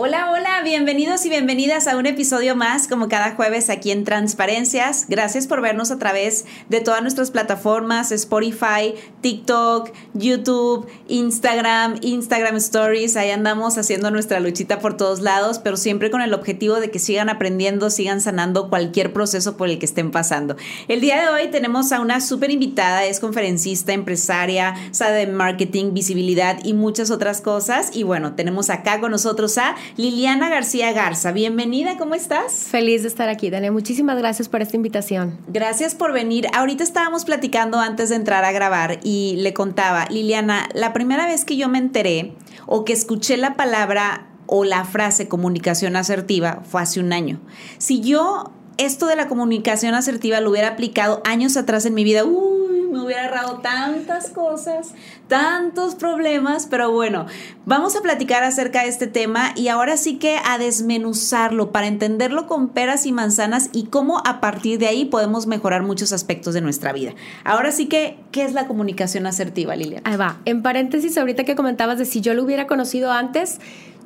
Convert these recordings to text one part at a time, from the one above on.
Hola, hola, bienvenidos y bienvenidas a un episodio más, como cada jueves aquí en Transparencias. Gracias por vernos a través de todas nuestras plataformas, Spotify, TikTok, YouTube, Instagram, Instagram Stories. Ahí andamos haciendo nuestra luchita por todos lados, pero siempre con el objetivo de que sigan aprendiendo, sigan sanando cualquier proceso por el que estén pasando. El día de hoy tenemos a una súper invitada, es conferencista, empresaria, sabe de marketing, visibilidad y muchas otras cosas. Y bueno, tenemos acá con nosotros a Liliana García Garza. Bienvenida, ¿cómo estás? Feliz de estar aquí, Dani. Muchísimas gracias por esta invitación. Gracias por venir. Ahorita estábamos platicando antes de entrar a grabar y le contaba, Liliana, la primera vez que yo me enteré o que escuché la palabra o la frase comunicación asertiva fue hace un año. Si yo esto de la comunicación asertiva lo hubiera aplicado años atrás en mi vida, uy, me hubiera ahorrado tantas cosas, tantos problemas, pero bueno, vamos a platicar acerca de este tema y ahora sí que a desmenuzarlo para entenderlo con peras y manzanas y cómo a partir de ahí podemos mejorar muchos aspectos de nuestra vida. Ahora sí que, ¿qué es la comunicación asertiva, Liliana? Ahí va. En paréntesis, ahorita que comentabas de si yo lo hubiera conocido antes,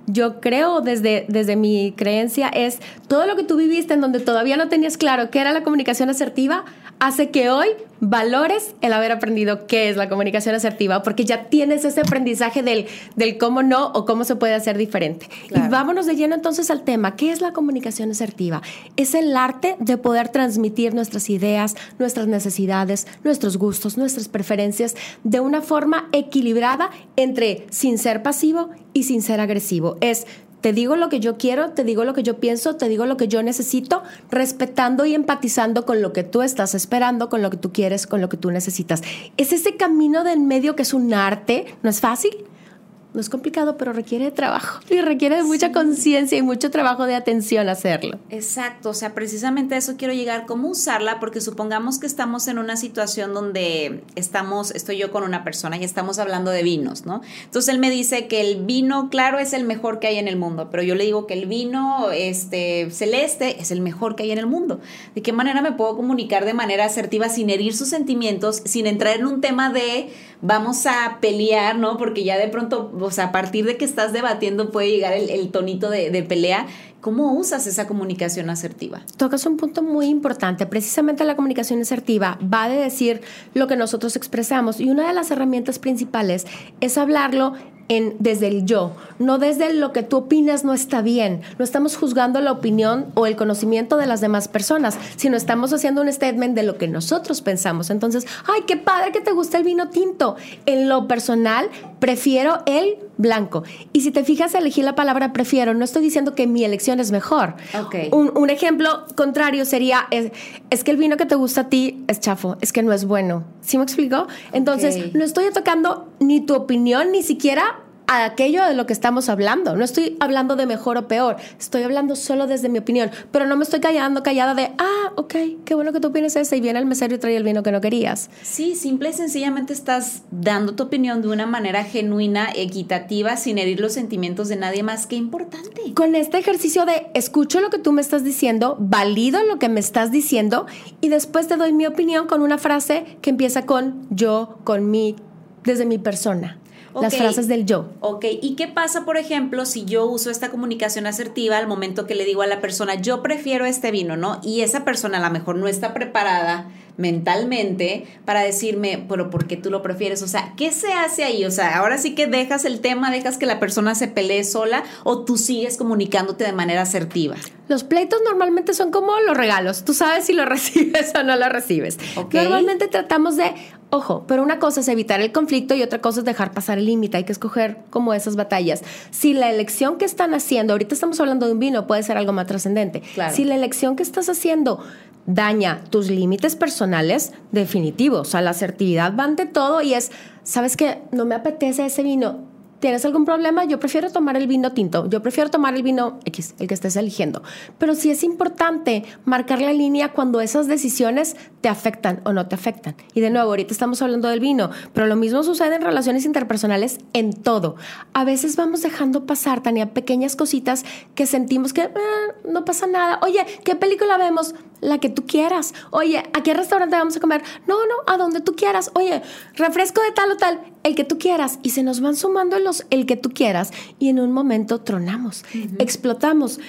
yo creo desde, desde mi creencia es todo lo que tú viviste en donde todavía no tenías claro qué era la comunicación asertiva, hace que hoy valores el haber aprendido qué es la comunicación asertiva, porque ya tienes ese aprendizaje del, del cómo no o cómo se puede hacer diferente. Y vámonos de lleno entonces al tema, ¿qué es la comunicación asertiva? Es el arte de poder transmitir nuestras ideas, nuestras necesidades, nuestros gustos, nuestras preferencias de una forma equilibrada entre sin ser pasivo y sin ser agresivo. Es te digo lo que yo quiero, te digo lo que yo pienso, te digo lo que yo necesito, respetando y empatizando con lo que tú estás esperando, con lo que tú quieres, con lo que tú necesitas. Es ese camino del medio que es un arte, no es fácil, no es complicado, pero requiere de trabajo y requiere de mucha conciencia y mucho trabajo de atención hacerlo. Exacto, o sea, precisamente a eso quiero llegar, cómo usarla, porque supongamos que estamos en una situación donde estamos, estoy yo con una persona y estamos hablando de vinos, ¿no? Entonces él me dice que el vino claro es el mejor que hay en el mundo, pero yo le digo que el vino este, celeste es el mejor que hay en el mundo. ¿De qué manera me puedo comunicar de manera asertiva sin herir sus sentimientos, sin entrar en un tema de vamos a pelear, ¿no? Porque ya de pronto o sea, a partir de que estás debatiendo puede llegar el, tonito de, de pelea. ¿Cómo usas esa comunicación asertiva? Tocas un punto muy importante. Precisamente la comunicación asertiva va de decir lo que nosotros expresamos y una de las herramientas principales es hablarlo desde el yo, no desde lo que tú opinas no está bien. No estamos juzgando la opinión o el conocimiento de las demás personas, sino estamos haciendo un statement de lo que nosotros pensamos. Entonces, ay, qué padre que te gusta el vino tinto. En lo personal, prefiero el blanco. Y si te fijas, elegí la palabra prefiero. No estoy diciendo que mi elección es mejor. Okay. Un, ejemplo contrario sería, es, que el vino que te gusta a ti es chafo, es que no es bueno. ¿Sí me explico? Entonces, no estoy tocando ni tu opinión, ni siquiera a aquello de lo que estamos hablando. No estoy hablando de mejor o peor, estoy hablando solo desde mi opinión, pero no me estoy callando, callada de, ah, ok, qué bueno que tú opinas eso y viene el mesero y trae el vino que no querías. Sí, simple y sencillamente estás dando tu opinión de una manera genuina, equitativa, sin herir los sentimientos de nadie más. Qué importante. Con este ejercicio de escucho lo que tú me estás diciendo, valido lo que me estás diciendo y después te doy mi opinión con una frase que empieza con yo, con mí, desde mi persona las frases del yo. Ok, ¿y qué pasa, por ejemplo, si yo uso esta comunicación asertiva al momento que le digo a la persona, yo prefiero este vino, ¿no? Y esa persona a lo mejor no está preparada mentalmente para decirme, pero ¿por qué tú lo prefieres? O sea, ¿qué se hace ahí? O sea, ahora sí que dejas el tema, dejas que la persona se pelee sola o tú sigues comunicándote de manera asertiva. Los pleitos normalmente son como los regalos. Tú sabes si lo recibes o no lo recibes. Normalmente tratamos de, ojo, pero una cosa es evitar el conflicto y otra cosa es dejar pasar el límite. Hay que escoger como esas batallas. Si la elección que están haciendo, ahorita estamos hablando de un vino, puede ser algo más trascendente. Si la elección que estás haciendo daña tus límites personales, definitivos. O sea, la asertividad va ante todo y es, ¿sabes qué? No me apetece ese vino ¿Tienes algún problema? Yo prefiero tomar el vino tinto, yo prefiero tomar el vino X, el que estés eligiendo. Pero sí es importante marcar la línea cuando esas decisiones te afectan o no te afectan. Y de nuevo, ahorita estamos hablando del vino, pero lo mismo sucede en relaciones interpersonales en todo. A veces vamos dejando pasar, Tania, pequeñas cositas que sentimos que ah, no pasa nada. Oye, ¿qué película vemos? La que tú quieras. Oye, ¿a qué restaurante vamos a comer? No, no, a donde tú quieras. Oye, refresco de tal o tal, el que tú quieras. Y se nos van sumando los el que tú quieras y en un momento tronamos, explotamos.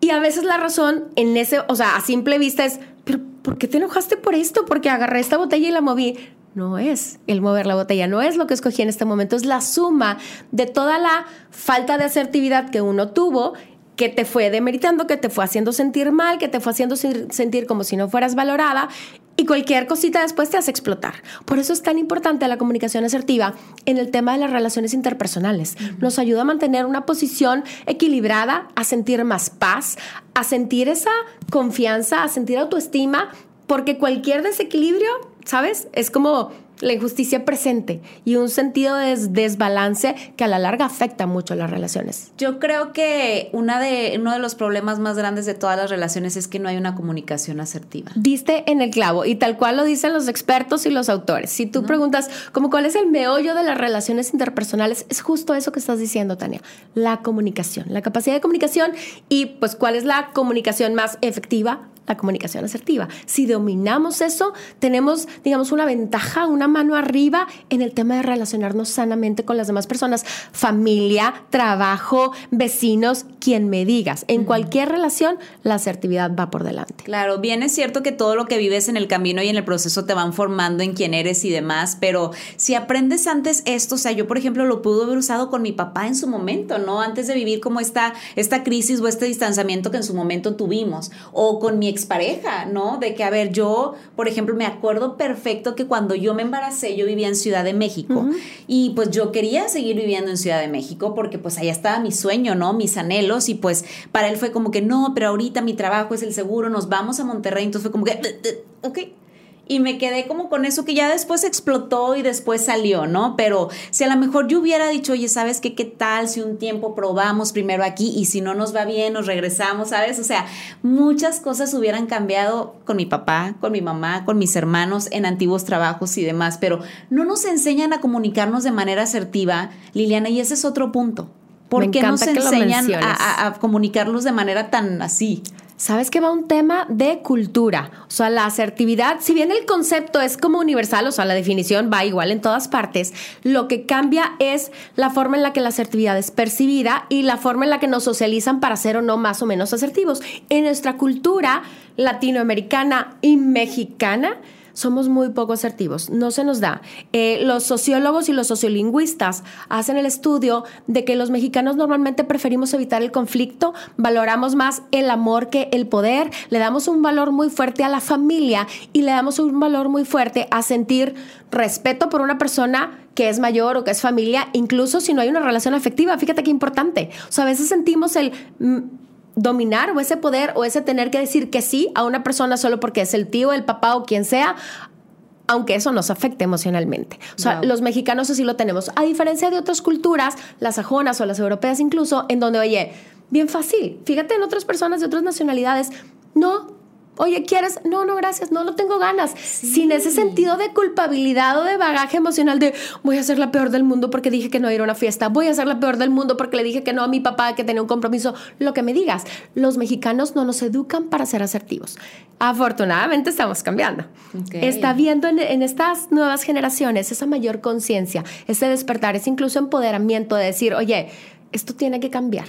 Y a veces la razón en ese, o sea, a simple vista es, pero ¿por qué te enojaste por esto? Porque agarré esta botella y la moví. No es el mover la botella, no es lo que escogí en este momento, es la suma de toda la falta de asertividad que uno tuvo que te fue demeritando, que te fue haciendo sentir mal, que te fue haciendo sentir como si no fueras valorada y cualquier cosita después te hace explotar. Por eso es tan importante la comunicación asertiva en el tema de las relaciones interpersonales. Nos ayuda a mantener una posición equilibrada, a sentir más paz, a sentir esa confianza, a sentir autoestima, porque cualquier desequilibrio, ¿sabes? Es como la injusticia presente y un sentido de desbalance que a la larga afecta mucho las relaciones. Yo creo que una de, uno de los problemas más grandes de todas las relaciones es que no hay una comunicación asertiva. Diste en el clavo y tal cual lo dicen los expertos y los autores. Si tú preguntas como cuál es el meollo de las relaciones interpersonales, es justo eso que estás diciendo, Tania, la comunicación, la capacidad de comunicación y pues cuál es la comunicación más efectiva, la comunicación asertiva. Si dominamos eso, tenemos, digamos, una ventaja, una mano arriba en el tema de relacionarnos sanamente con las demás personas, familia, trabajo, vecinos, quien me digas. En cualquier relación, la asertividad va por delante. Claro, bien es cierto que todo lo que vives en el camino y en el proceso te van formando en quién eres y demás, pero si aprendes antes esto, o sea, yo por ejemplo lo pude haber usado con mi papá en su momento, ¿no? Antes de vivir como esta, esta crisis o este distanciamiento que en su momento tuvimos, o con mi expareja, ¿no? De que, a ver, yo, por ejemplo, me acuerdo perfecto que cuando yo me embaracé, yo vivía en Ciudad de México. Y pues yo quería seguir viviendo en Ciudad de México porque pues allá estaba mi sueño, ¿no? Mis anhelos. Y pues para él fue como que no, pero ahorita mi trabajo es el seguro, nos vamos a Monterrey, entonces fue como que, ok y me quedé como con eso que ya después explotó y después salió, ¿no? Pero si a lo mejor yo hubiera dicho, oye, ¿sabes qué? ¿Qué tal si un tiempo probamos primero aquí y si no nos va bien, nos regresamos, ¿sabes? O sea, muchas cosas hubieran cambiado con mi papá, con mi mamá, con mis hermanos en antiguos trabajos y demás, pero no nos enseñan a comunicarnos de manera asertiva, Liliana, y ese es otro punto. ¿Por qué nos enseñan a, a comunicarlos de manera tan así? Sabes que va un tema de cultura. O sea, la asertividad, si bien el concepto es como universal, o sea, la definición va igual en todas partes, lo que cambia es la forma en la que la asertividad es percibida y la forma en la que nos socializan para ser o no más o menos asertivos. En nuestra cultura latinoamericana y mexicana, somos muy poco asertivos, no se nos da. Eh, los sociólogos y los sociolingüistas hacen el estudio de que los mexicanos normalmente preferimos evitar el conflicto, valoramos más el amor que el poder, le damos un valor muy fuerte a la familia y le damos un valor muy fuerte a sentir respeto por una persona que es mayor o que es familia, incluso si no hay una relación afectiva. Fíjate qué importante. O sea, a veces sentimos el mm, dominar o ese poder o ese tener que decir que sí a una persona solo porque es el tío, el papá o quien sea, aunque eso nos afecte emocionalmente. O sea, los mexicanos así lo tenemos. A diferencia de otras culturas, las sajonas o las europeas incluso, en donde, oye, bien fácil, fíjate en otras personas de otras nacionalidades, no, Oye, ¿quieres? No, no, gracias, no, no tengo ganas. Sin ese sentido de culpabilidad o de bagaje emocional de voy a ser la peor del mundo porque dije que no ir a una fiesta, voy a ser la peor del mundo porque le dije que no a mi papá que tenía un compromiso, lo que me digas. Los mexicanos no nos educan para ser asertivos. Afortunadamente estamos cambiando. Está viendo en, en estas nuevas generaciones esa mayor conciencia, ese despertar, ese incluso empoderamiento de decir, oye, esto tiene que cambiar.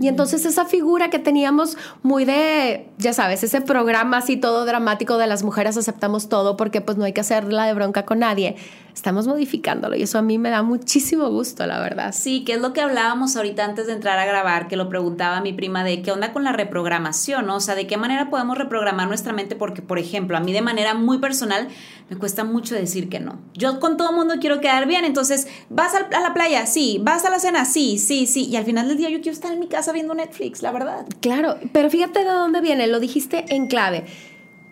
Y entonces esa figura que teníamos muy de, ya sabes, ese programa así todo dramático de las mujeres aceptamos todo porque pues no hay que hacerla de bronca con nadie, estamos modificándolo y eso a mí me da muchísimo gusto, la verdad. Sí, que es lo que hablábamos ahorita antes de entrar a grabar, que lo preguntaba mi prima de qué onda con la reprogramación, O sea, de qué manera podemos reprogramar nuestra mente porque, por ejemplo, a mí de manera muy personal me cuesta mucho decir que no. Yo con todo mundo quiero quedar bien, entonces, ¿vas a la playa? Sí, ¿vas a la cena? Sí, sí, sí, y al final del día yo quiero estar en mi casa viendo Netflix, la verdad. Claro, pero fíjate de dónde viene, lo dijiste en clave.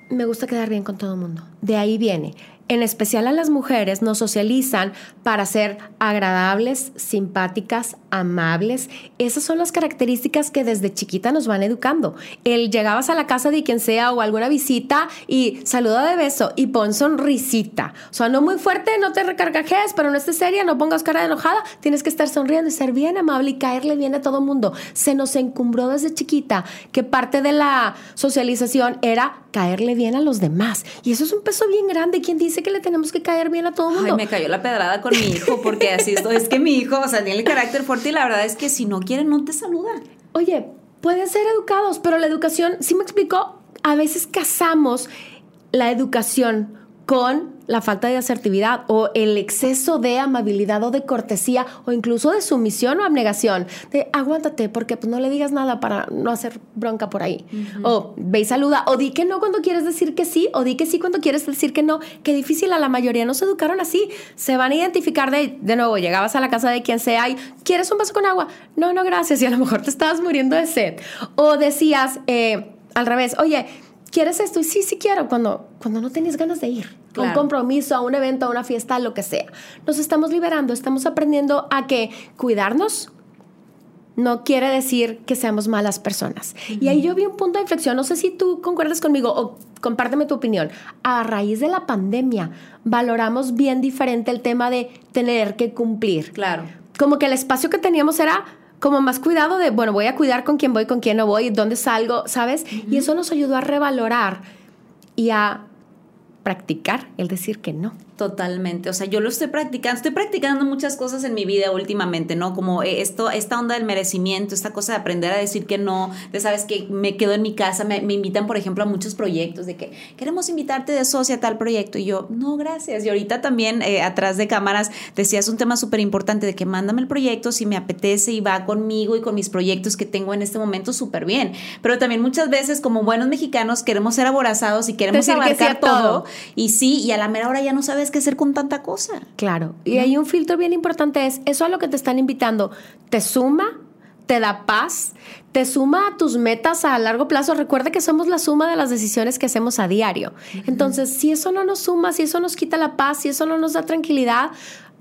Me gusta quedar bien con todo el mundo. De ahí viene en especial a las mujeres, nos socializan para ser agradables, simpáticas, amables. Esas son las características que desde chiquita nos van educando. El llegabas a la casa de quien sea o alguna visita y saluda de beso y pon sonrisita. O sea, no muy fuerte, no te recargajes, pero no estés seria, no pongas cara de enojada. Tienes que estar sonriendo y ser bien amable y caerle bien a todo mundo. Se nos encumbró desde chiquita que parte de la socialización era caerle bien a los demás. Y eso es un peso bien grande. ¿Quién dice que le tenemos que caer bien a todo mundo? Ay, me cayó la pedrada con mi hijo porque así es. Es que mi hijo, o sea, tiene el carácter fuerte y la verdad es que si no quiere, no te saluda. Oye, pueden ser educados, pero la educación, sí me explico, a veces casamos la educación con la falta de asertividad o el exceso de amabilidad o de cortesía o incluso de sumisión o abnegación. De aguántate porque pues, no le digas nada para no hacer bronca por ahí. O ve y saluda. O di que no cuando quieres decir que sí. O di que sí cuando quieres decir que no. Qué difícil. A la mayoría nos educaron así. Se van a identificar de, de nuevo, llegabas a la casa de quien sea y ¿quieres un vaso con agua? No, no, gracias. Y a lo mejor te estabas muriendo de sed. O decías eh, al revés, oye, ¿quieres esto? Y sí, sí quiero, cuando, cuando no tenías ganas de ir. A un compromiso, a un evento, a una fiesta, lo que sea. Nos estamos liberando, estamos aprendiendo a que cuidarnos no quiere decir que seamos malas personas. Y ahí yo vi un punto de inflexión, no sé si tú concuerdas conmigo o compárteme tu opinión. A raíz de la pandemia, valoramos bien diferente el tema de tener que cumplir. Claro. Como que el espacio que teníamos era como más cuidado de, bueno, voy a cuidar con quién voy, con quién no voy, dónde salgo, ¿sabes? Y eso nos ayudó a revalorar y a practicar el decir que no. Totalmente, o sea, yo lo estoy practicando, estoy practicando muchas cosas en mi vida últimamente, ¿no? Como eh, esto, esta onda del merecimiento, esta cosa de aprender a decir que no, de sabes que me quedo en mi casa, me, invitan, por ejemplo, a muchos proyectos de que queremos invitarte de socia a tal proyecto y yo, no, gracias. Y ahorita también eh, atrás de cámaras decías un tema súper importante de que mándame el proyecto si me apetece y va conmigo y con mis proyectos que tengo en este momento súper bien. Pero también muchas veces como buenos mexicanos queremos ser aborazados y queremos abarcar todo, todo y sí, y a la mera hora ya no sabes que hacer con tanta cosa. Claro. Y hay un filtro bien importante, es eso a lo que te están invitando. ¿Te suma? ¿Te da paz? ¿Te suma a tus metas a largo plazo? Recuerda que somos la suma de las decisiones que hacemos a diario. Entonces, si eso no nos suma, si eso nos quita la paz, si eso no nos da tranquilidad,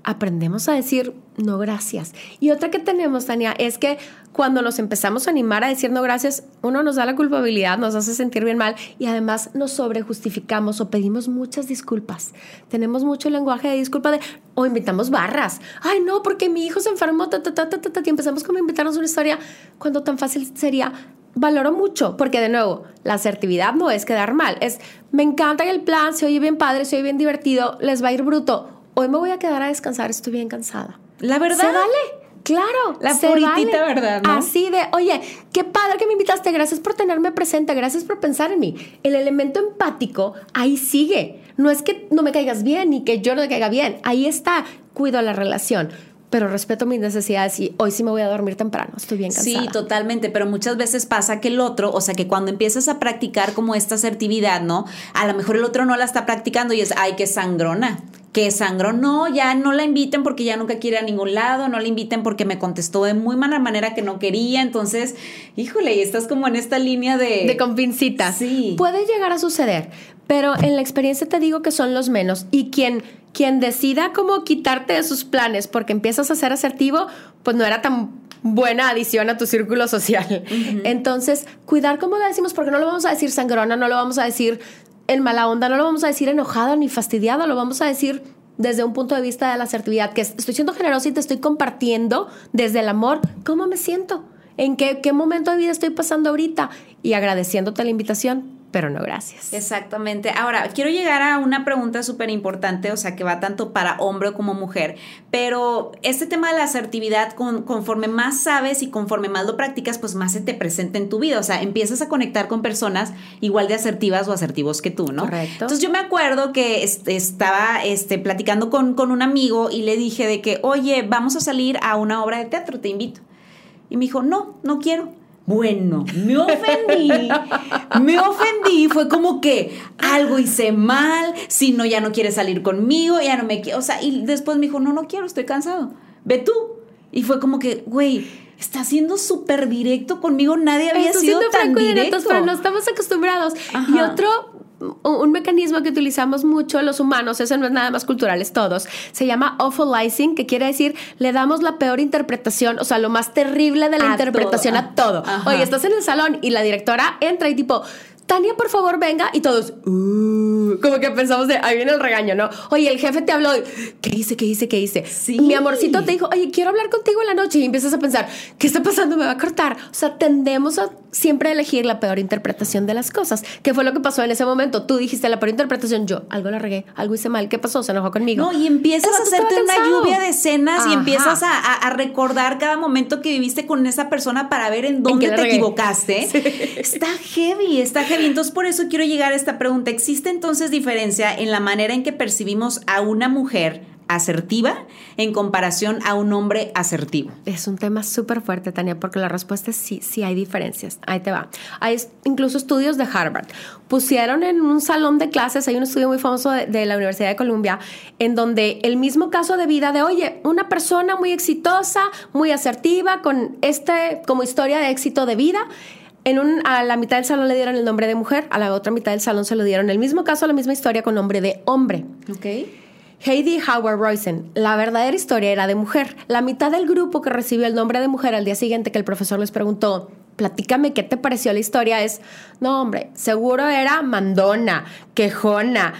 aprendemos a decir no gracias. Y otra que tenemos, Tania, es que cuando nos empezamos a animar a decir no gracias, uno nos da la culpabilidad, nos hace sentir bien mal y además nos sobrejustificamos o pedimos muchas disculpas. Tenemos mucho lenguaje de disculpa de, o invitamos barras. Ay, no, porque mi hijo se enfermó, ta, ta, ta, ta, ta, y empezamos como a invitarnos una historia cuando tan fácil sería valoro mucho, porque de nuevo, la asertividad no es quedar mal, es me encanta el plan, se oye bien padre, se oye bien divertido, les va a ir bruto hoy me voy a quedar a descansar, estoy bien cansada. La verdad. Se vale. Claro, la puritita verdad, ¿no? Así de, oye, qué padre que me invitaste, gracias por tenerme presente, gracias por pensar en mí. El elemento empático ahí sigue. No es que no me caigas bien ni que yo no te caiga bien, ahí está, cuido la relación pero respeto mis necesidades y hoy sí me voy a dormir temprano, estoy bien cansada. Sí, totalmente, pero muchas veces pasa que el otro, o sea, que cuando empiezas a practicar como esta asertividad, ¿no? A lo mejor el otro no la está practicando y es, ay, qué sangrona, qué sangrón, no, ya no la inviten porque ya nunca quiere a ningún lado, no la inviten porque me contestó de muy mala manera que no quería, entonces, híjole, y estás como en esta línea de... De convincita. Sí. Puede llegar a suceder, pero en la experiencia te digo que son los menos y quien quien decida cómo quitarte de sus planes porque empiezas a ser asertivo, pues no era tan buena adición a tu círculo social. Entonces, cuidar como le decimos, porque no lo vamos a decir sangrona, no lo vamos a decir en mala onda, no lo vamos a decir enojado ni fastidiado, lo vamos a decir desde un punto de vista de la asertividad, que estoy siendo generosa y te estoy compartiendo desde el amor cómo me siento, en qué, qué momento de vida estoy pasando ahorita y agradeciéndote la invitación pero no gracias. Exactamente. Ahora, quiero llegar a una pregunta súper importante, o sea, que va tanto para hombre como mujer, pero este tema de la asertividad, conforme más sabes y conforme más lo practicas, pues más se te presenta en tu vida, o sea, empiezas a conectar con personas igual de asertivas o asertivos que tú, ¿no? Correcto. Entonces yo me acuerdo que estaba este, platicando con, con un amigo y le dije de que, oye, vamos a salir a una obra de teatro, te invito. Y me dijo, no, no quiero. Bueno, me ofendí, me ofendí, fue como que algo hice mal, si no, ya no quiere salir conmigo, ya no me quiere, o sea, y después me dijo, no, no quiero, estoy cansado, ve tú. Y fue como que, güey, está siendo súper directo conmigo, nadie había sido tan directo. pero no estamos acostumbrados. Y otro un mecanismo que utilizamos mucho los humanos, eso no es nada más cultural, es todos, se llama awfulizing, que quiere decir le damos la peor interpretación, o sea, lo más terrible de la interpretación a todo. Oye, estás en el salón y la directora entra y tipo, Tania, por favor, venga. Y todos, uh, como que pensamos de, ahí viene el regaño, ¿no? Oye, el jefe te habló, ¿qué hice, qué hice, qué hice? Sí. Mi amorcito te dijo, oye, quiero hablar contigo en la noche. Y empiezas a pensar, ¿qué está pasando? Me va a cortar. O sea, tendemos a siempre elegir la peor interpretación de las cosas. ¿Qué fue lo que pasó en ese momento? Tú dijiste la peor interpretación, yo algo la regué, algo hice mal. ¿Qué pasó? Se enojó conmigo. No, y empiezas a hacerte una lluvia de escenas y empiezas a, recordar cada momento que viviste con esa persona para ver en dónde te equivocaste. Está heavy, está heavy entonces por eso quiero llegar a esta pregunta. ¿Existe entonces diferencia en la manera en que percibimos a una mujer asertiva en comparación a un hombre asertivo? Es un tema súper fuerte, Tania, porque la respuesta es sí, sí hay diferencias. Ahí te va. Hay incluso estudios de Harvard. Pusieron en un salón de clases, hay un estudio muy famoso de, de la Universidad de Columbia, en donde el mismo caso de vida de, oye, una persona muy exitosa, muy asertiva, con este como historia de éxito de vida, en un, a la mitad del salón le dieron el nombre de mujer, a la otra mitad del salón se lo dieron el mismo caso, la misma historia con nombre de hombre. Ok. Heidi Howard Roysen, la verdadera historia era de mujer. La mitad del grupo que recibió el nombre de mujer al día siguiente que el profesor les preguntó, platícame qué te pareció la historia, es, no hombre, seguro era mandona, quejona,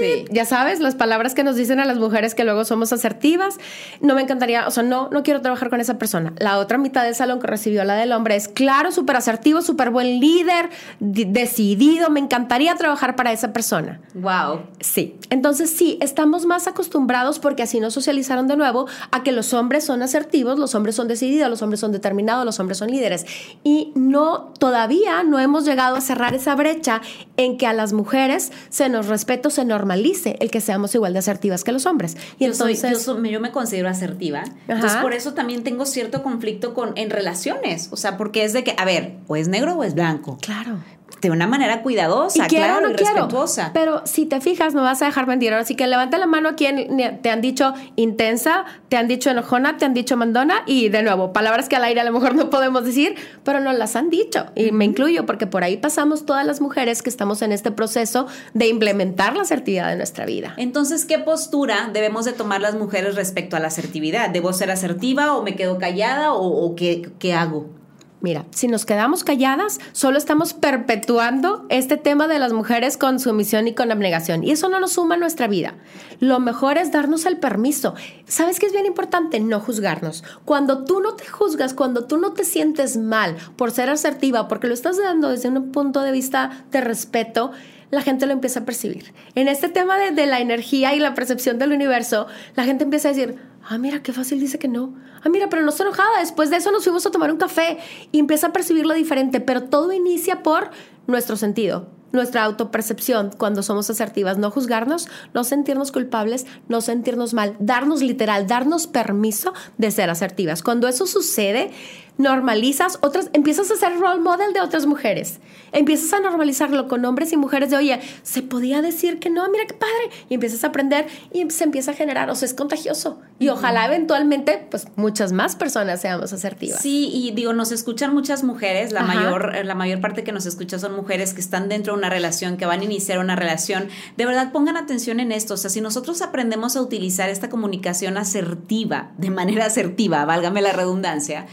Sí. Ya sabes, las palabras que nos dicen a las mujeres que luego somos asertivas. No me encantaría, o sea, no, no quiero trabajar con esa persona. La otra mitad del salón que recibió la del hombre es claro, súper asertivo, súper buen líder, decidido. Me encantaría trabajar para esa persona. Wow. Sí. Entonces, sí, estamos más acostumbrados porque así nos socializaron de nuevo a que los hombres son asertivos, los hombres son decididos, los hombres son determinados, los hombres son líderes. Y no, todavía no hemos llegado a cerrar esa brecha en que a las mujeres se nos respeta se normalice el que seamos igual de asertivas que los hombres. Y yo entonces yo, yo, me considero asertiva. Entonces por eso también tengo cierto conflicto con en relaciones, o sea, porque es de que, a ver, o es negro o es blanco. Claro de una manera cuidadosa, claro, y respetuosa. Pero si te fijas, no vas a dejar mentir. Así que levanta la mano a quien te han dicho intensa, te han dicho enojona, te han dicho mandona y de nuevo, palabras que al aire a lo mejor no podemos decir, pero nos las han dicho. Y me incluyo porque por ahí pasamos todas las mujeres que estamos en este proceso de implementar la asertividad de nuestra vida. Entonces, ¿qué postura debemos de tomar las mujeres respecto a la asertividad? ¿Debo ser asertiva o me quedo callada o, o qué, qué hago? Mira, si nos quedamos calladas, solo estamos perpetuando este tema de las mujeres con sumisión y con abnegación. Y eso no nos suma a nuestra vida. Lo mejor es darnos el permiso. ¿Sabes qué es bien importante? No juzgarnos. Cuando tú no te juzgas, cuando tú no te sientes mal por ser asertiva, porque lo estás dando desde un punto de vista de respeto, la gente lo empieza a percibir. En este tema de, la energía y la percepción del universo, la gente empieza a decir, ah, mira, qué fácil dice que no ah, mira, pero no estoy enojada. Después de eso nos fuimos a tomar un café y empieza a percibirlo diferente, pero todo inicia por nuestro sentido, nuestra autopercepción cuando somos asertivas, no juzgarnos, no sentirnos culpables, no sentirnos mal, darnos literal, darnos permiso de ser asertivas. Cuando eso sucede, normalizas otras, empiezas a ser role model de otras mujeres. Empiezas a normalizarlo con hombres y mujeres de, oye, se podía decir que no, mira qué padre. Y empiezas a aprender y se empieza a generar, o sea, es contagioso. Y ojalá eventualmente, pues muchas más personas seamos asertivas. Sí, y digo, nos escuchan muchas mujeres, la mayor, la mayor parte que nos escucha son mujeres que están dentro de una relación, que van a iniciar una relación. De verdad, pongan atención en esto. O sea, si nosotros aprendemos a utilizar esta comunicación asertiva, de manera asertiva, válgame la redundancia,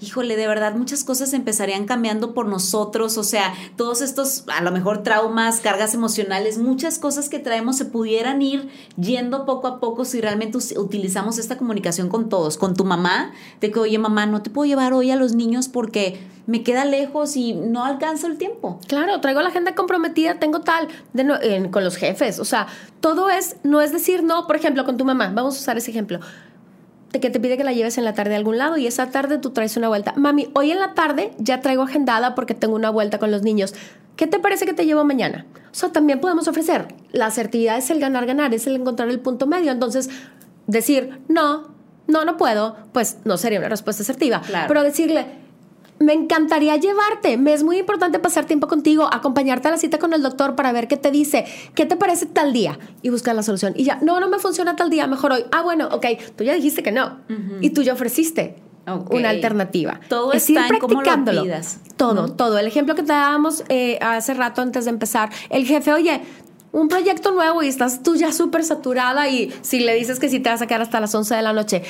híjole, de verdad muchas cosas empezarían cambiando por nosotros, o sea, todos estos, a lo mejor traumas, cargas emocionales, muchas cosas que traemos se pudieran ir yendo poco a poco si realmente utilizamos esta comunicación con todos, con tu mamá, de que, oye, mamá, no te puedo llevar hoy a los niños porque me queda lejos y no alcanzo el tiempo. Claro, traigo la agenda comprometida, tengo tal, de con los jefes, o sea, todo es, no es decir no, por ejemplo, con tu mamá, vamos a usar ese ejemplo que te pide que la lleves en la tarde a algún lado y esa tarde tú traes una vuelta. Mami, hoy en la tarde ya traigo agendada porque tengo una vuelta con los niños. ¿Qué te parece que te llevo mañana? O sea, también podemos ofrecer. La asertividad es el ganar-ganar, es el encontrar el punto medio. Entonces, decir, no, no, no puedo, pues no sería una respuesta asertiva. Pero decirle, me encantaría llevarte. Me es muy importante pasar tiempo contigo, acompañarte a la cita con el doctor para ver qué te dice, qué te parece tal día y buscar la solución. Y ya, no, no me funciona tal día, mejor hoy. Ah, bueno, ok, tú ya dijiste que no y tú ya ofreciste. una alternativa. Todo es está en cómo lo Todo, todo. El ejemplo que te dábamos eh, hace rato antes de empezar, el jefe, oye, un proyecto nuevo y estás tú ya súper saturada y si le dices que si te vas a quedar hasta las 11 de la noche.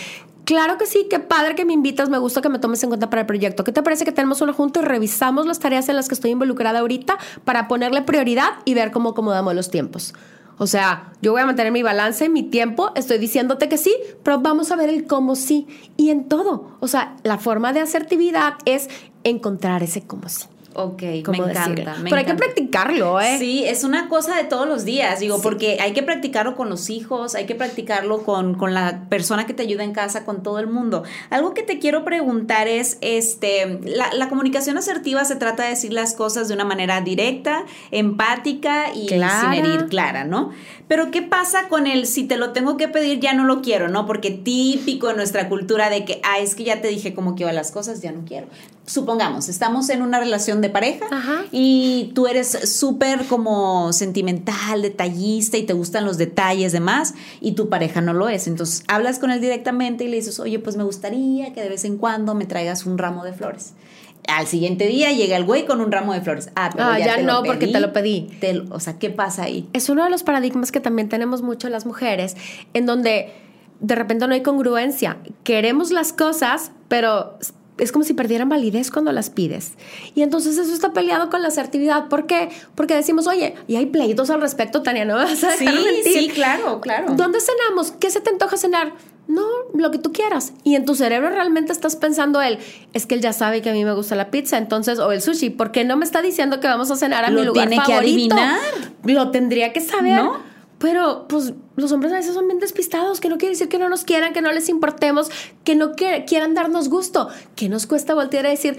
Claro que sí, qué padre que me invitas, me gusta que me tomes en cuenta para el proyecto. ¿Qué te parece que tenemos una junta y revisamos las tareas en las que estoy involucrada ahorita para ponerle prioridad y ver cómo acomodamos los tiempos? O sea, yo voy a mantener mi balance, mi tiempo, estoy diciéndote que sí, pero vamos a ver el cómo sí. Y en todo. O sea, la forma de asertividad es encontrar ese cómo sí. Ok, me encanta. Pero hay que practicarlo, ¿eh? Sí, es una cosa de todos los días, digo, porque hay que practicarlo con los hijos, hay que practicarlo con, con, la persona que te ayuda en casa, con todo el mundo. Algo que te quiero preguntar es, este, la, la comunicación asertiva se trata de decir las cosas de una manera directa, empática y sin herir clara, ¿no? Pero ¿qué pasa con el si te lo tengo que pedir ya no lo quiero, ¿no? Porque típico en nuestra cultura de que, ah, es que ya te dije cómo quiero las cosas, ya no quiero. Supongamos, estamos en una relación de pareja y tú eres súper como sentimental, detallista y te gustan los detalles demás y tu pareja no lo es. Entonces hablas con él directamente y le dices, oye, pues me gustaría que de vez en cuando me traigas un ramo de flores. Al siguiente día llega el güey con un ramo de flores. Ah, pero ah, ya, no, porque te lo pedí. o sea, ¿qué pasa ahí? Es uno de los paradigmas que también tenemos mucho las mujeres, en donde de repente no hay congruencia. Queremos las cosas, pero es como si perdieran validez cuando las pides. Y entonces eso está peleado con la asertividad. ¿Por qué? Porque decimos, oye, y hay pleitos al respecto, Tania, ¿no vas a Sí, sí, claro, claro. ¿Dónde cenamos? ¿Qué se te antoja cenar? No, lo que tú quieras. Y en tu cerebro realmente estás pensando él, es que él ya sabe que a mí me gusta la pizza, entonces, o el sushi, ¿por qué no me está diciendo que vamos a cenar a mi lugar tiene favorito? Que adivinar. Lo tendría que saber. ¿No? Pero, pues, los hombres a veces son bien despistados, que no quiere decir que no nos quieran, que no les importemos, que no quieran darnos gusto. que nos cuesta voltear a decir,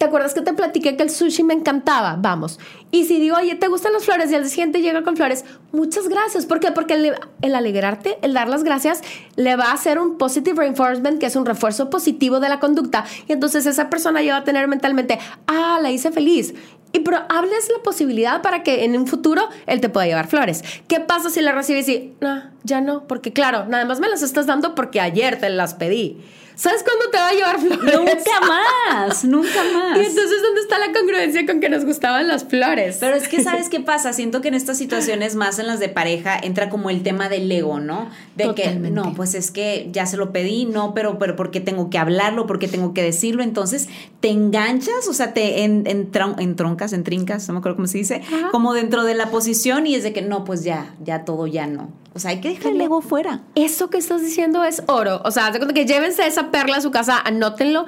¿te acuerdas que te platiqué que el sushi me encantaba? Vamos. Y si digo, oye, ¿te gustan las flores? Y al siguiente llega con flores, muchas gracias. ¿Por qué? Porque el, el, alegrarte, el dar las gracias, le va a hacer un positive reinforcement, que es un refuerzo positivo de la conducta. Y entonces esa persona ya va a tener mentalmente, ah, la hice feliz. Y pero hables la posibilidad para que en un futuro él te pueda llevar flores. ¿Qué pasa si la recibes y, no, ya no? Porque claro, nada más me las estás dando porque ayer te las pedí. ¿Sabes cuándo te va a llevar flores? Nunca más, nunca más. Y entonces, ¿dónde está la congruencia con que nos gustaban las flores? Pero es que, ¿sabes qué pasa? Siento que en estas situaciones, más en las de pareja, entra como el tema del ego, ¿no? De que, no, pues es que ya se lo pedí, no, pero, pero ¿por qué tengo que hablarlo? ¿Por qué tengo que decirlo? Entonces, te enganchas, o sea, te en, en, troncas, en trincas, no me acuerdo cómo se dice, como dentro de la posición y es de que, no, pues ya, ya todo, ya no. O sea, hay que dejar el ego fuera. Eso que estás diciendo es oro. O sea, que llévense esa perla a su casa, anótenlo.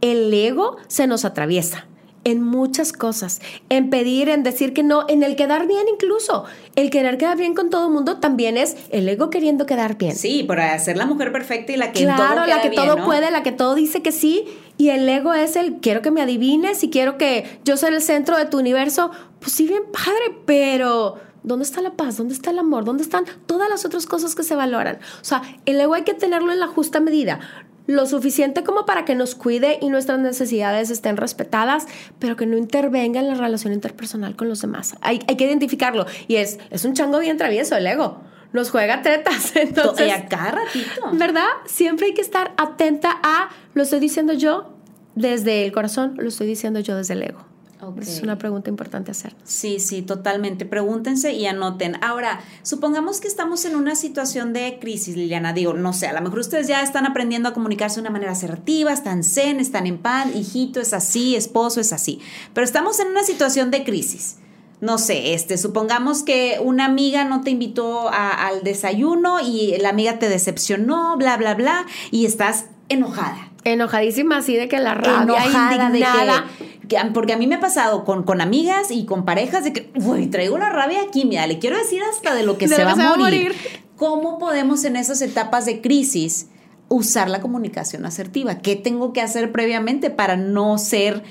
El ego se nos atraviesa en muchas cosas, en pedir, en decir que no, en el quedar bien incluso. El querer quedar bien con todo el mundo también es el ego queriendo quedar bien. Sí, para ser la mujer perfecta y la que claro, todo la que todo puede, la que todo dice que sí, y el ego es el quiero que me adivines y quiero que yo sea el centro de tu universo. Pues sí, bien padre, pero ¿Dónde está la paz? ¿Dónde está el amor? ¿Dónde están todas las otras cosas que se valoran? O sea, el ego hay que tenerlo en la justa medida. Lo suficiente como para que nos cuide y nuestras necesidades estén respetadas, pero que no intervenga en la relación interpersonal con los demás. Hay, que identificarlo. Y es, es un chango bien travieso el ego nos juega tretas. Entonces, acá ratito. ¿Verdad? Siempre hay que estar atenta a, lo estoy diciendo yo desde el corazón, lo estoy diciendo yo desde el ego. Es una pregunta importante hacer. Sí, sí, totalmente. Pregúntense y anoten. Ahora, supongamos que estamos en una situación de crisis, Liliana. Digo, no sé, a lo mejor ustedes ya están aprendiendo a comunicarse de una manera asertiva, están zen, están en paz, hijito es así, esposo es así. Pero estamos en una situación de crisis. No sé, este, supongamos que una amiga no te invitó al desayuno y la amiga te decepcionó, bla, bla, bla, y estás enojada Enojadísima así de que la rabia, indignada. Porque a mí me ha pasado con, con amigas y con parejas de que, uy, traigo la rabia aquí, mira, le quiero decir hasta de lo que, se, va, a morir. ¿Cómo podemos en esas etapas de crisis usar la comunicación asertiva? ¿Qué tengo que hacer previamente para no ser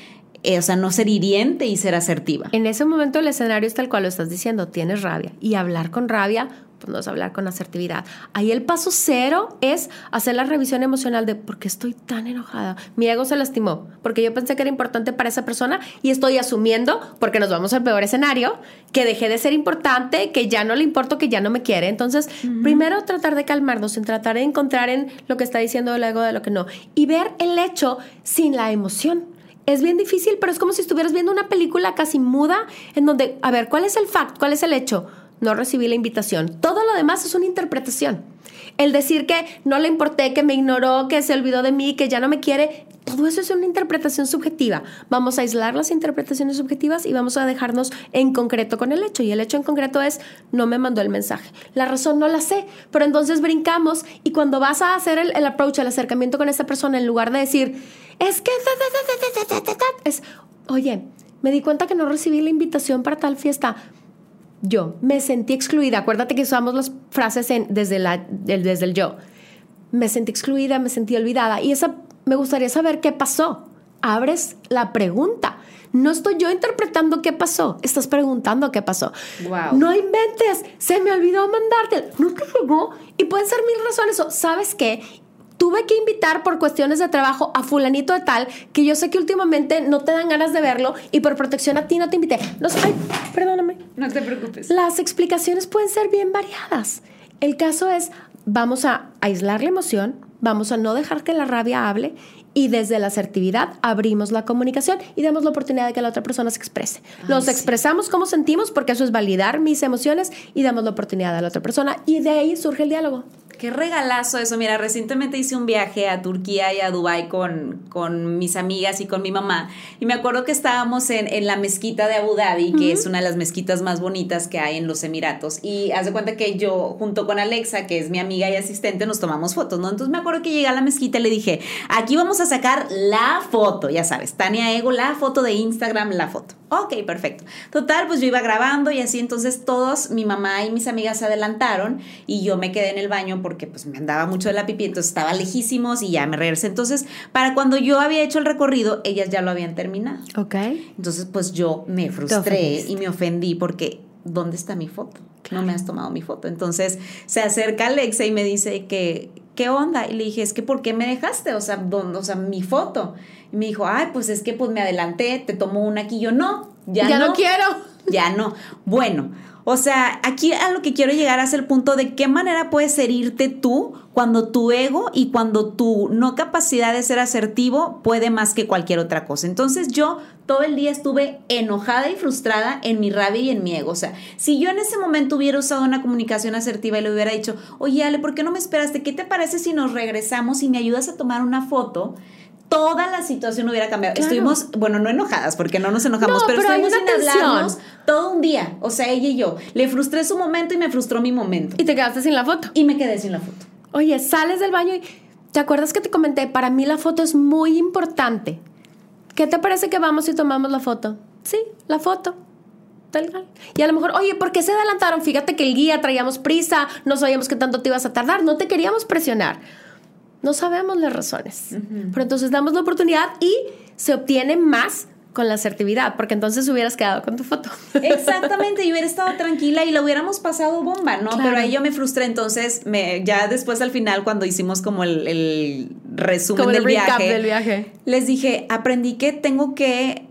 eh, o sea, no ser hiriente y ser asertiva. En ese momento el escenario es tal cual lo estás diciendo, tienes rabia. Y hablar con rabia pues no es hablar con asertividad. Ahí el paso cero es hacer la revisión emocional de por qué estoy tan enojada. Mi ego se lastimó porque yo pensé que era importante para esa persona y estoy asumiendo, porque nos vamos al peor escenario, que dejé de ser importante, que ya no le importo, que ya no me quiere. Entonces, primero tratar de calmarnos, en tratar de encontrar en lo que está diciendo el ego de lo que no y ver el hecho sin la emoción es bien difícil, pero es como si estuvieras viendo una película casi muda en donde, a ver, ¿cuál es el fact? ¿Cuál es el hecho? No recibí la invitación. Todo lo demás es una interpretación. El decir que no le importé, que me ignoró, que se olvidó de mí, que ya no me quiere, todo eso es una interpretación subjetiva. Vamos a aislar las interpretaciones subjetivas y vamos a dejarnos en concreto con el hecho. Y el hecho en concreto es, no me mandó el mensaje. La razón no la sé, pero entonces brincamos y cuando vas a hacer el, el approach, el acercamiento con esa persona, en lugar de decir, es que... Es, oye, me di cuenta que no recibí la invitación para tal fiesta. Yo me sentí excluida. Acuérdate que usamos las frases en, desde, la, desde el yo. Me sentí excluida, me sentí olvidada. Y esa, me gustaría saber qué pasó. Abres la pregunta. No estoy yo interpretando qué pasó, estás preguntando qué pasó. Wow. No inventes, se me olvidó mandarte. No te llegó y pueden ser mil razones. O, ¿Sabes qué? Tuve que invitar por cuestiones de trabajo a fulanito de tal que yo sé que últimamente no te dan ganas de verlo y por protección a ti no te invité. No, ay, perdóname. No te preocupes. Las explicaciones pueden ser bien variadas. El caso es, vamos a aislar la emoción, vamos a no dejar que la rabia hable y desde la asertividad abrimos la comunicación y damos la oportunidad de que la otra persona se exprese. Nos sí. expresamos cómo sentimos porque eso es validar mis emociones y damos la oportunidad a la otra persona y de ahí surge el diálogo. Qué regalazo eso. Mira, recientemente hice un viaje a Turquía y a Dubái con, con mis amigas y con mi mamá. Y me acuerdo que estábamos en, en la mezquita de Abu Dhabi, que es una de las mezquitas más bonitas que hay en los Emiratos. Y haz de cuenta que yo, junto con Alexa, que es mi amiga y asistente, nos tomamos fotos, ¿no? Entonces me acuerdo que llegué a la mezquita y le dije, aquí vamos a sacar la foto, ya sabes, Tania Ego, la foto de Instagram, la foto. Ok, perfecto. Total, pues yo iba grabando y así, entonces todos, mi mamá y mis amigas se adelantaron y yo me quedé en el baño porque pues me andaba mucho de la pipí, entonces estaba lejísimos y ya me regresé. Entonces, para cuando yo había hecho el recorrido, ellas ya lo habían terminado. Ok. Entonces, pues yo me frustré y me ofendí porque ¿dónde está mi foto? No me has tomado mi foto. Entonces se acerca Alexa y me dice que, ¿qué onda? Y le dije, es que ¿por qué me dejaste? O sea, ¿dónde, o sea, mi foto. Y me dijo, ay, pues es que pues me adelanté, te tomo una aquí. Yo no, ya, Ya no. no quiero. Ya no. Bueno, o sea, aquí a lo que quiero llegar es el punto de qué manera puedes herirte tú cuando tu ego y cuando tu no capacidad de ser asertivo puede más que cualquier otra cosa. Entonces yo todo el día estuve enojada y frustrada en mi rabia y en mi ego. O sea, si yo en ese momento hubiera usado una comunicación asertiva y le hubiera dicho, oye Ale, ¿por qué no me esperaste? ¿Qué te parece si nos regresamos y me ayudas a tomar una foto? Toda la situación hubiera cambiado. Claro. Estuvimos, bueno, no enojadas, porque no nos enojamos, No, pero, pero estuvimos sin hablarnos todo un día. O sea, ella y yo. Le frustré su momento y me frustró mi momento. Y te quedaste sin la foto. Y me quedé sin la foto. Oye, sales del baño y ¿te acuerdas que te comenté? Para mí la foto es muy importante. ¿Qué te parece que vamos y tomamos la foto? Sí, la foto. Y a lo mejor, oye, ¿por qué se adelantaron? Fíjate que el guía traíamos prisa, no sabíamos qué tanto te ibas a tardar, no te queríamos presionar. No sabemos las razones. Pero entonces damos la oportunidad y se obtiene más con la asertividad, porque entonces hubieras quedado con tu foto. Exactamente, y hubiera estado tranquila y lo hubiéramos pasado bomba, ¿no? Claro. Pero ahí yo me frustré, entonces me, ya después al final cuando hicimos como el, el resumen Como el del recap viaje, del viaje. les dije, aprendí que tengo que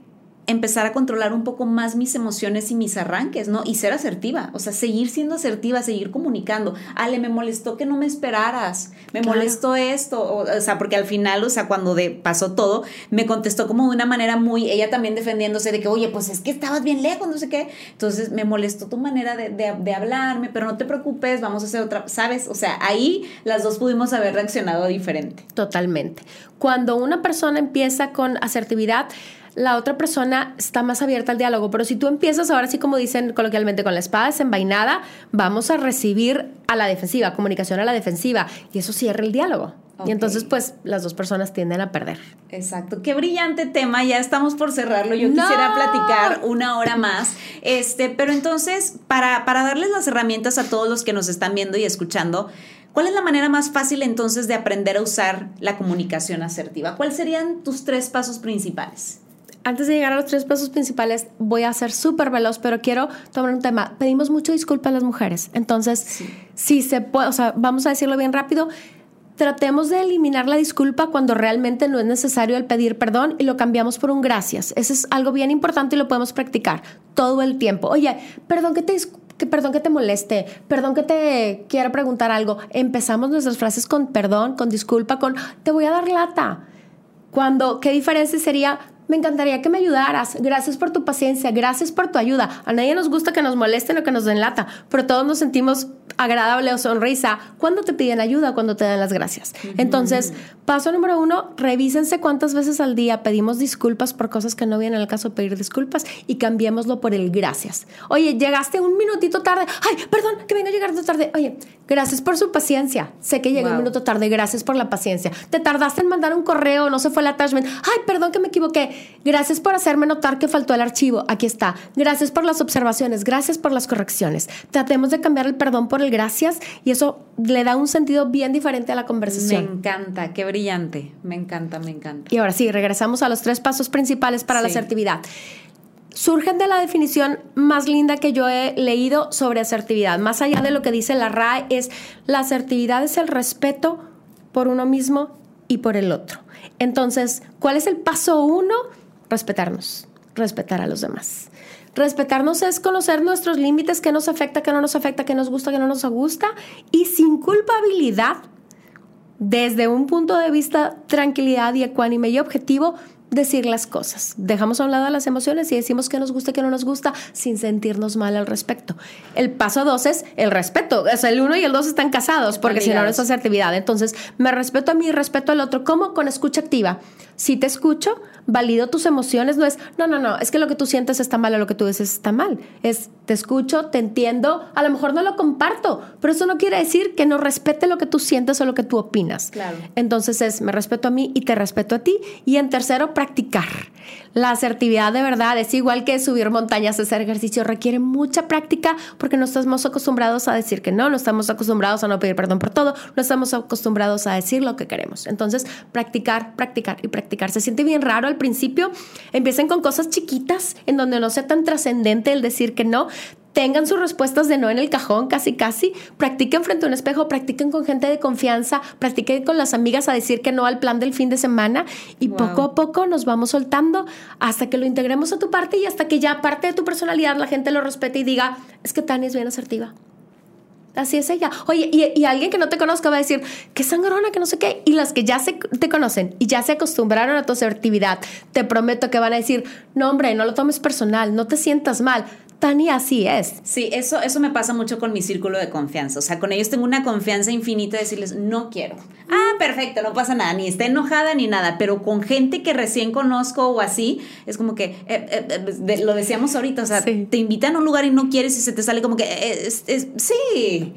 empezar a controlar un poco más mis emociones y mis arranques, ¿no? Y ser asertiva, o sea, seguir siendo asertiva, seguir comunicando. Ale, me molestó que no me esperaras, me Claro. molestó esto, o, o sea, porque al final, o sea, cuando de, pasó todo, me contestó como de una manera muy, ella también defendiéndose de que, oye, pues es que estabas bien lejos, no sé qué. Entonces, me molestó tu manera de, de, de hablarme, pero no te preocupes, vamos a hacer otra, ¿sabes? O sea, ahí las dos pudimos haber reaccionado diferente. Totalmente. Cuando una persona empieza con asertividad, la otra persona está más abierta al diálogo. Pero si tú empiezas ahora sí, como dicen coloquialmente, con la espada desenvainada, vamos a recibir a la defensiva, comunicación a la defensiva, y eso cierra el diálogo. Y entonces, pues, las dos personas tienden a perder. Exacto, qué brillante tema, ya estamos por cerrarlo, yo ¡No! quisiera platicar una hora más, este, pero entonces, para, para darles las herramientas a todos los que nos están viendo y escuchando, ¿cuál es la manera más fácil entonces de aprender a usar la comunicación asertiva? ¿Cuáles serían tus tres pasos principales? Antes de llegar a los tres pasos principales, voy a ser súper veloz, pero quiero tomar un tema. Pedimos mucho disculpa a las mujeres. Entonces, si se puede, o sea, vamos a decirlo bien rápido. Tratemos de eliminar la disculpa cuando realmente no es necesario el pedir perdón y lo cambiamos por un gracias. Eso es algo bien importante y lo podemos practicar todo el tiempo. Oye, perdón que te que perdón que te moleste, perdón que te quiera preguntar algo. Empezamos nuestras frases con perdón, con disculpa, con te voy a dar lata. Cuando, ¿qué diferencia sería? Me encantaría que me ayudaras. Gracias por tu paciencia, gracias por tu ayuda. A nadie nos gusta que nos molesten o que nos den lata, pero todos nos sentimos agradable o sonrisa cuando te piden ayuda, cuando te dan las gracias. Entonces, paso número uno, revísense cuántas veces al día pedimos disculpas por cosas que no vienen al caso de pedir disculpas y cambiémoslo por el gracias. Oye, llegaste un minutito tarde. Ay, perdón, que venga a llegar tarde. Oye, gracias por su paciencia. Sé que llegué un minuto tarde. Gracias por la paciencia. Te tardaste en mandar un correo, no se fue el attachment. Ay, perdón que me equivoqué. Gracias por hacerme notar que faltó el archivo. Aquí está. Gracias por las observaciones. Gracias por las correcciones. Tratemos de cambiar el perdón por el gracias y eso le da un sentido bien diferente a la conversación. Me encanta, qué brillante, me encanta, me encanta. Y ahora sí, regresamos a los tres pasos principales para la asertividad. Surgen de la definición más linda que yo he leído sobre asertividad, más allá de lo que dice la RAE, es la asertividad es el respeto por uno mismo y por el otro. Entonces, ¿cuál es el paso uno? Respetarnos, respetar a los demás. Respetarnos es conocer nuestros límites, qué nos afecta, qué no nos afecta, qué nos gusta, qué no nos gusta, y sin culpabilidad, desde un punto de vista tranquilidad y ecuánime y objetivo, decir las cosas. Dejamos a un lado las emociones y decimos que nos gusta y que no nos gusta sin sentirnos mal al respecto. El paso dos es el respeto. O sea, el uno y el dos están casados porque si no, no es asertividad. Entonces, me respeto a mí, respeto al otro. ¿Cómo? Con escucha activa. Si te escucho, valido tus emociones. No es, no, no, no, es que lo que tú sientes está mal o lo que tú dices está mal. Es, te escucho, te entiendo. A lo mejor no lo comparto, pero eso no quiere decir que no respete lo que tú sientes o lo que tú opinas. Claro. Entonces es, me respeto a mí y te respeto a ti. Y en tercero, practicar. La asertividad de verdad es igual que subir montañas, hacer ejercicio, requiere mucha práctica porque no estamos acostumbrados a decir que no, no estamos acostumbrados a no pedir perdón por todo, no estamos acostumbrados a decir lo que queremos. Entonces, practicar, practicar y practicar. Se siente bien raro al principio. Empiecen con cosas chiquitas en donde no sea tan trascendente el decir que no tengan sus respuestas de no en el cajón, casi casi, practiquen frente a un espejo, practiquen con gente de confianza, practiquen con las amigas a decir que no al plan del fin de semana y poco a poco nos vamos soltando hasta que lo integremos a tu parte y hasta que ya parte de tu personalidad la gente lo respete y diga, es que Tania es bien asertiva. Así es ella. Oye, y, alguien que no te conozca va a decir, qué sangrona, que no sé qué. Y las que ya se, te conocen y ya se acostumbraron a tu asertividad, te prometo que van a decir, no hombre, no lo tomes personal, no te sientas mal. Tania así es. Sí, eso, eso me pasa mucho con mi círculo de confianza. O sea, con ellos tengo una confianza infinita de decirles, no quiero. Ah, perfecto, no pasa nada, ni está enojada ni nada. Pero con gente que recién conozco o así, es como que, eh, eh, eh, lo decíamos ahorita, o sea, te invitan a un lugar y no quieres y se te sale como que, sí.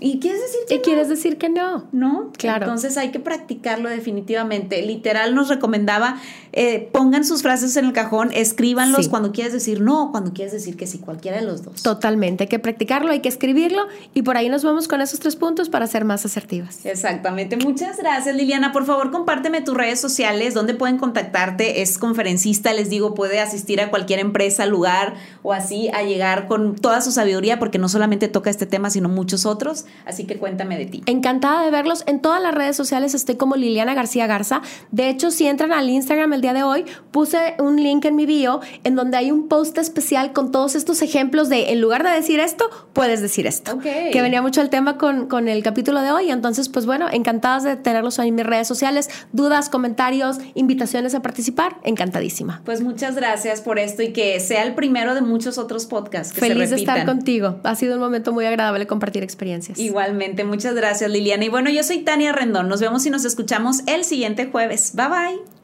¿Y quieres decir que ¿Y quieres decir que no? ¿No? Claro. Entonces hay que practicarlo definitivamente. Literal nos recomendaba, eh, pongan sus frases en el cajón, escríbanlos cuando quieres decir no, cuando quieres decir que sí, cualquiera de los dos. Totalmente, hay que practicarlo, hay que escribirlo y por ahí nos vamos con esos tres puntos para ser más asertivas. Exactamente. Muchas gracias, Liliana. Por favor, compárteme tus redes sociales, donde pueden contactarte. Es conferencista, les digo, puede asistir a cualquier empresa, lugar o así, a llegar con toda su sabiduría, porque no solamente toca este tema, sino muchos otros. Así que cuéntame de ti. Encantada de verlos. En todas las redes sociales estoy como Liliana García Garza. De hecho, si entran al Instagram el día de hoy, puse un link en mi bio en donde hay un post especial con todos estos ejemplos de en lugar de decir esto, puedes decir esto. Que venía mucho el tema con, con el capítulo de hoy. Entonces, pues bueno, encantadas de tenerlos en mis redes sociales. Dudas, comentarios, invitaciones a participar, encantadísima. Pues muchas gracias por esto y que sea el primero de muchos otros podcasts. Que Feliz de estar contigo. Ha sido un momento muy agradable compartir experiencias. Igualmente, muchas gracias Liliana. Y bueno, yo soy Tania Rendón. Nos vemos y nos escuchamos el siguiente jueves. Bye bye.